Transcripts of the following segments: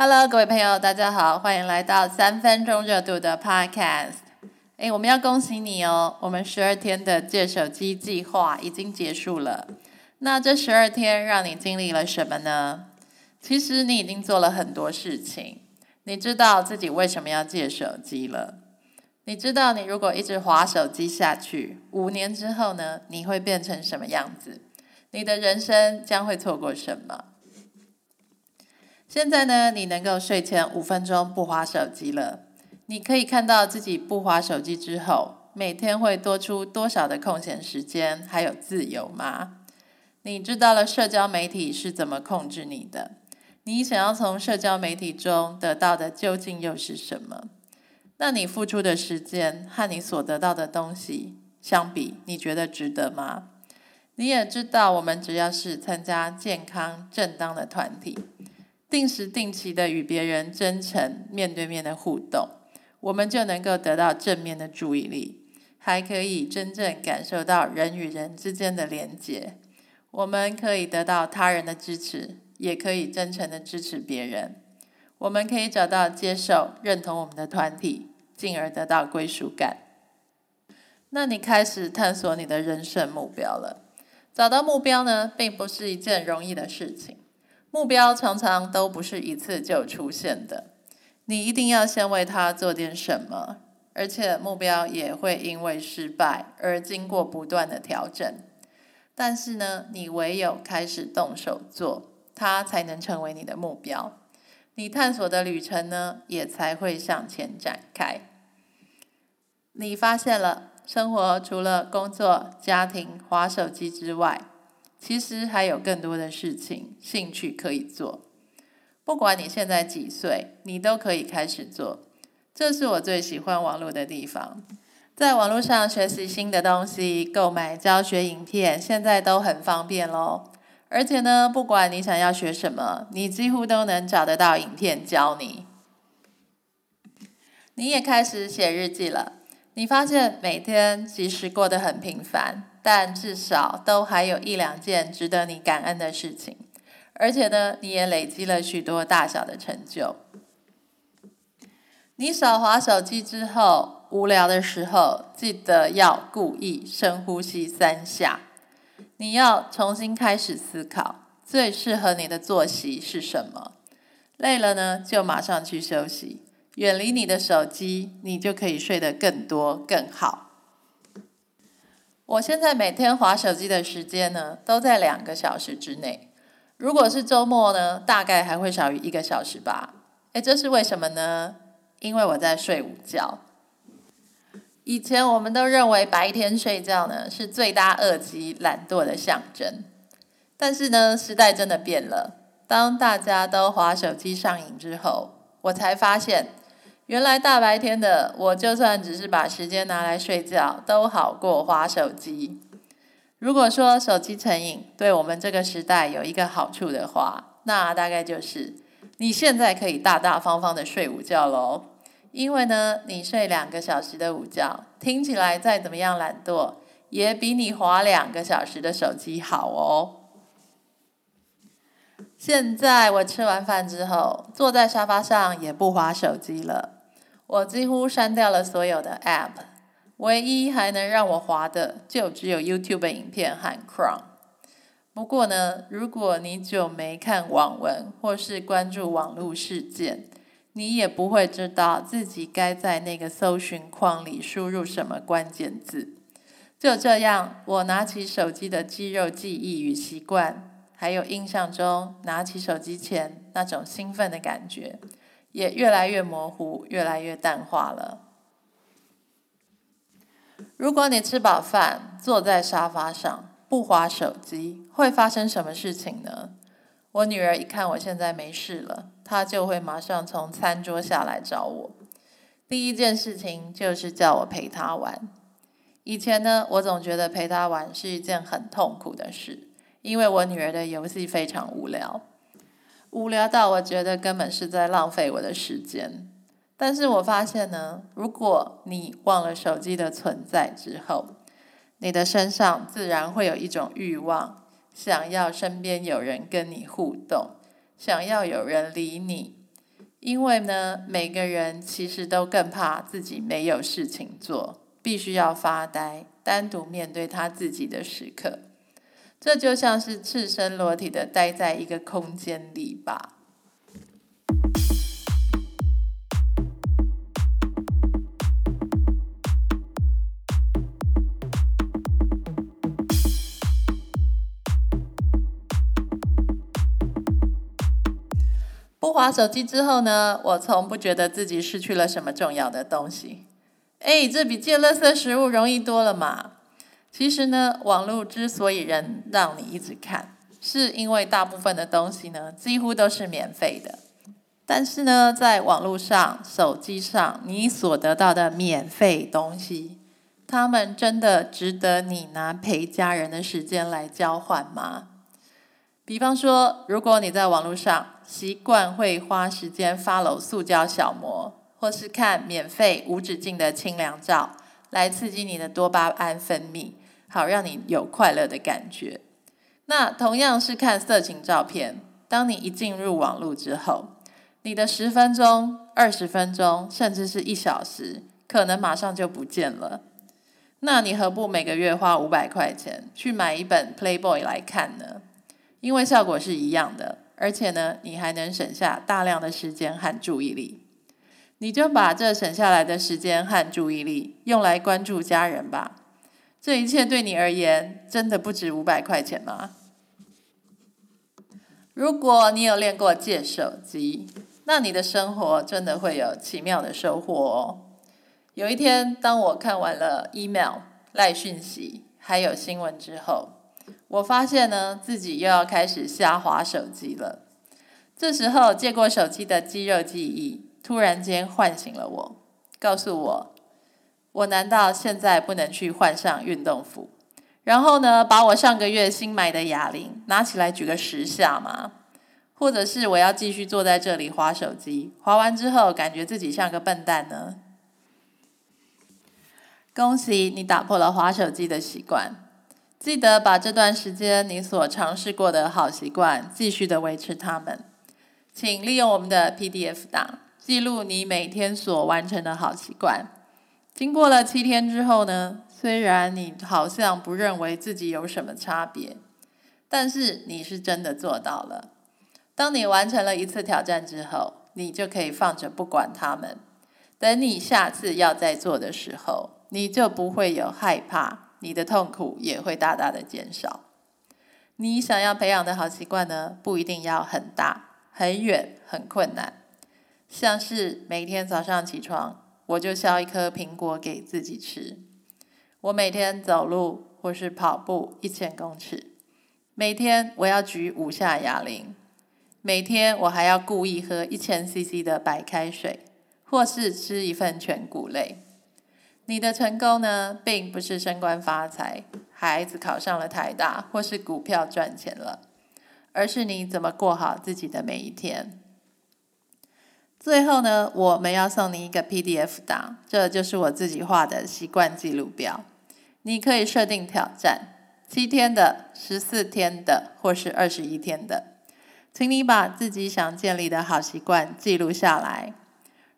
Hello，各位朋友，大家好，欢迎来到三分钟热度的 Podcast。哎，我们要恭喜你哦，我们十二天的借手机计划已经结束了。那这十二天让你经历了什么呢？其实你已经做了很多事情。你知道自己为什么要借手机了？你知道你如果一直划手机下去，五年之后呢，你会变成什么样子？你的人生将会错过什么？现在呢，你能够睡前五分钟不划手机了。你可以看到自己不划手机之后，每天会多出多少的空闲时间，还有自由吗？你知道了社交媒体是怎么控制你的？你想要从社交媒体中得到的究竟又是什么？那你付出的时间和你所得到的东西相比，你觉得值得吗？你也知道，我们只要是参加健康正当的团体。定时定期的与别人真诚面对面的互动，我们就能够得到正面的注意力，还可以真正感受到人与人之间的连结。我们可以得到他人的支持，也可以真诚的支持别人。我们可以找到接受、认同我们的团体，进而得到归属感。那你开始探索你的人生目标了。找到目标呢，并不是一件容易的事情。目标常常都不是一次就出现的，你一定要先为他做点什么，而且目标也会因为失败而经过不断的调整。但是呢，你唯有开始动手做，它才能成为你的目标，你探索的旅程呢，也才会向前展开。你发现了，生活除了工作、家庭、划手机之外。其实还有更多的事情、兴趣可以做。不管你现在几岁，你都可以开始做。这是我最喜欢网络的地方。在网络上学习新的东西、购买教学影片，现在都很方便喽。而且呢，不管你想要学什么，你几乎都能找得到影片教你。你也开始写日记了。你发现每天其实过得很平凡。但至少都还有一两件值得你感恩的事情，而且呢，你也累积了许多大小的成就。你少滑手机之后，无聊的时候，记得要故意深呼吸三下。你要重新开始思考，最适合你的作息是什么？累了呢，就马上去休息，远离你的手机，你就可以睡得更多更好。我现在每天划手机的时间呢，都在两个小时之内。如果是周末呢，大概还会少于一个小时吧。诶，这是为什么呢？因为我在睡午觉。以前我们都认为白天睡觉呢是罪大恶极、懒惰的象征。但是呢，时代真的变了。当大家都划手机上瘾之后，我才发现。原来大白天的，我就算只是把时间拿来睡觉，都好过花手机。如果说手机成瘾对我们这个时代有一个好处的话，那大概就是你现在可以大大方方的睡午觉喽。因为呢，你睡两个小时的午觉，听起来再怎么样懒惰，也比你划两个小时的手机好哦。现在我吃完饭之后，坐在沙发上也不划手机了。我几乎删掉了所有的 App，唯一还能让我滑的就只有 YouTube 影片和 Chrome。不过呢，如果你久没看网文或是关注网络事件，你也不会知道自己该在那个搜寻框里输入什么关键字。就这样，我拿起手机的肌肉记忆与习惯，还有印象中拿起手机前那种兴奋的感觉。也越来越模糊，越来越淡化了。如果你吃饱饭，坐在沙发上不划手机，会发生什么事情呢？我女儿一看我现在没事了，她就会马上从餐桌下来找我。第一件事情就是叫我陪她玩。以前呢，我总觉得陪她玩是一件很痛苦的事，因为我女儿的游戏非常无聊。无聊到我觉得根本是在浪费我的时间，但是我发现呢，如果你忘了手机的存在之后，你的身上自然会有一种欲望，想要身边有人跟你互动，想要有人理你，因为呢，每个人其实都更怕自己没有事情做，必须要发呆，单独面对他自己的时刻。这就像是赤身裸体的待在一个空间里吧。不滑手机之后呢，我从不觉得自己失去了什么重要的东西。哎，这比借垃圾食物容易多了嘛。其实呢，网络之所以人让你一直看，是因为大部分的东西呢几乎都是免费的。但是呢，在网络上、手机上，你所得到的免费东西，他们真的值得你拿陪家人的时间来交换吗？比方说，如果你在网络上习惯会花时间 follow 塑胶小模，或是看免费无止境的清凉照，来刺激你的多巴胺分泌。好，让你有快乐的感觉。那同样是看色情照片，当你一进入网络之后，你的十分钟、二十分钟，甚至是一小时，可能马上就不见了。那你何不每个月花五百块钱去买一本 Playboy 来看呢？因为效果是一样的，而且呢，你还能省下大量的时间和注意力。你就把这省下来的时间和注意力用来关注家人吧。这一切对你而言真的不值五百块钱吗？如果你有练过借手机，那你的生活真的会有奇妙的收获哦。有一天，当我看完了 email、赖讯息还有新闻之后，我发现呢自己又要开始瞎滑手机了。这时候，借过手机的肌肉记忆突然间唤醒了我，告诉我。我难道现在不能去换上运动服，然后呢，把我上个月新买的哑铃拿起来举个十下吗？或者是我要继续坐在这里划手机，划完之后感觉自己像个笨蛋呢？恭喜你打破了划手机的习惯，记得把这段时间你所尝试过的好习惯继续的维持它们。请利用我们的 PDF 档记录你每天所完成的好习惯。经过了七天之后呢，虽然你好像不认为自己有什么差别，但是你是真的做到了。当你完成了一次挑战之后，你就可以放着不管他们。等你下次要再做的时候，你就不会有害怕，你的痛苦也会大大的减少。你想要培养的好习惯呢，不一定要很大、很远、很困难，像是每天早上起床。我就削一颗苹果给自己吃。我每天走路或是跑步一千公尺。每天我要举五下哑铃。每天我还要故意喝一千 CC 的白开水，或是吃一份全谷类。你的成功呢，并不是升官发财、孩子考上了台大，或是股票赚钱了，而是你怎么过好自己的每一天。最后呢，我们要送你一个 PDF 档，这就是我自己画的习惯记录表。你可以设定挑战，七天的、十四天的，或是二十一天的。请你把自己想建立的好习惯记录下来。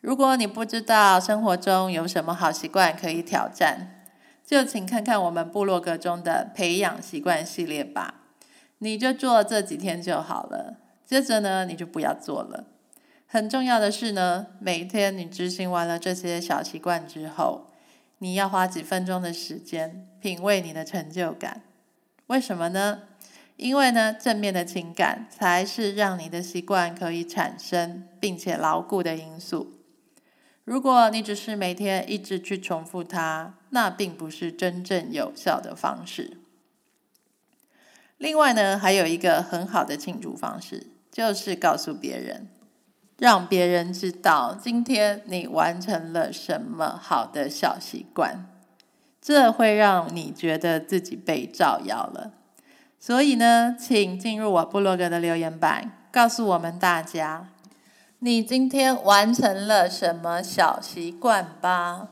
如果你不知道生活中有什么好习惯可以挑战，就请看看我们部落格中的培养习惯系列吧。你就做这几天就好了，接着呢，你就不要做了。很重要的是呢，每天你执行完了这些小习惯之后，你要花几分钟的时间品味你的成就感。为什么呢？因为呢，正面的情感才是让你的习惯可以产生并且牢固的因素。如果你只是每天一直去重复它，那并不是真正有效的方式。另外呢，还有一个很好的庆祝方式，就是告诉别人。让别人知道今天你完成了什么好的小习惯，这会让你觉得自己被照耀了。所以呢，请进入我部落格的留言板，告诉我们大家，你今天完成了什么小习惯吧。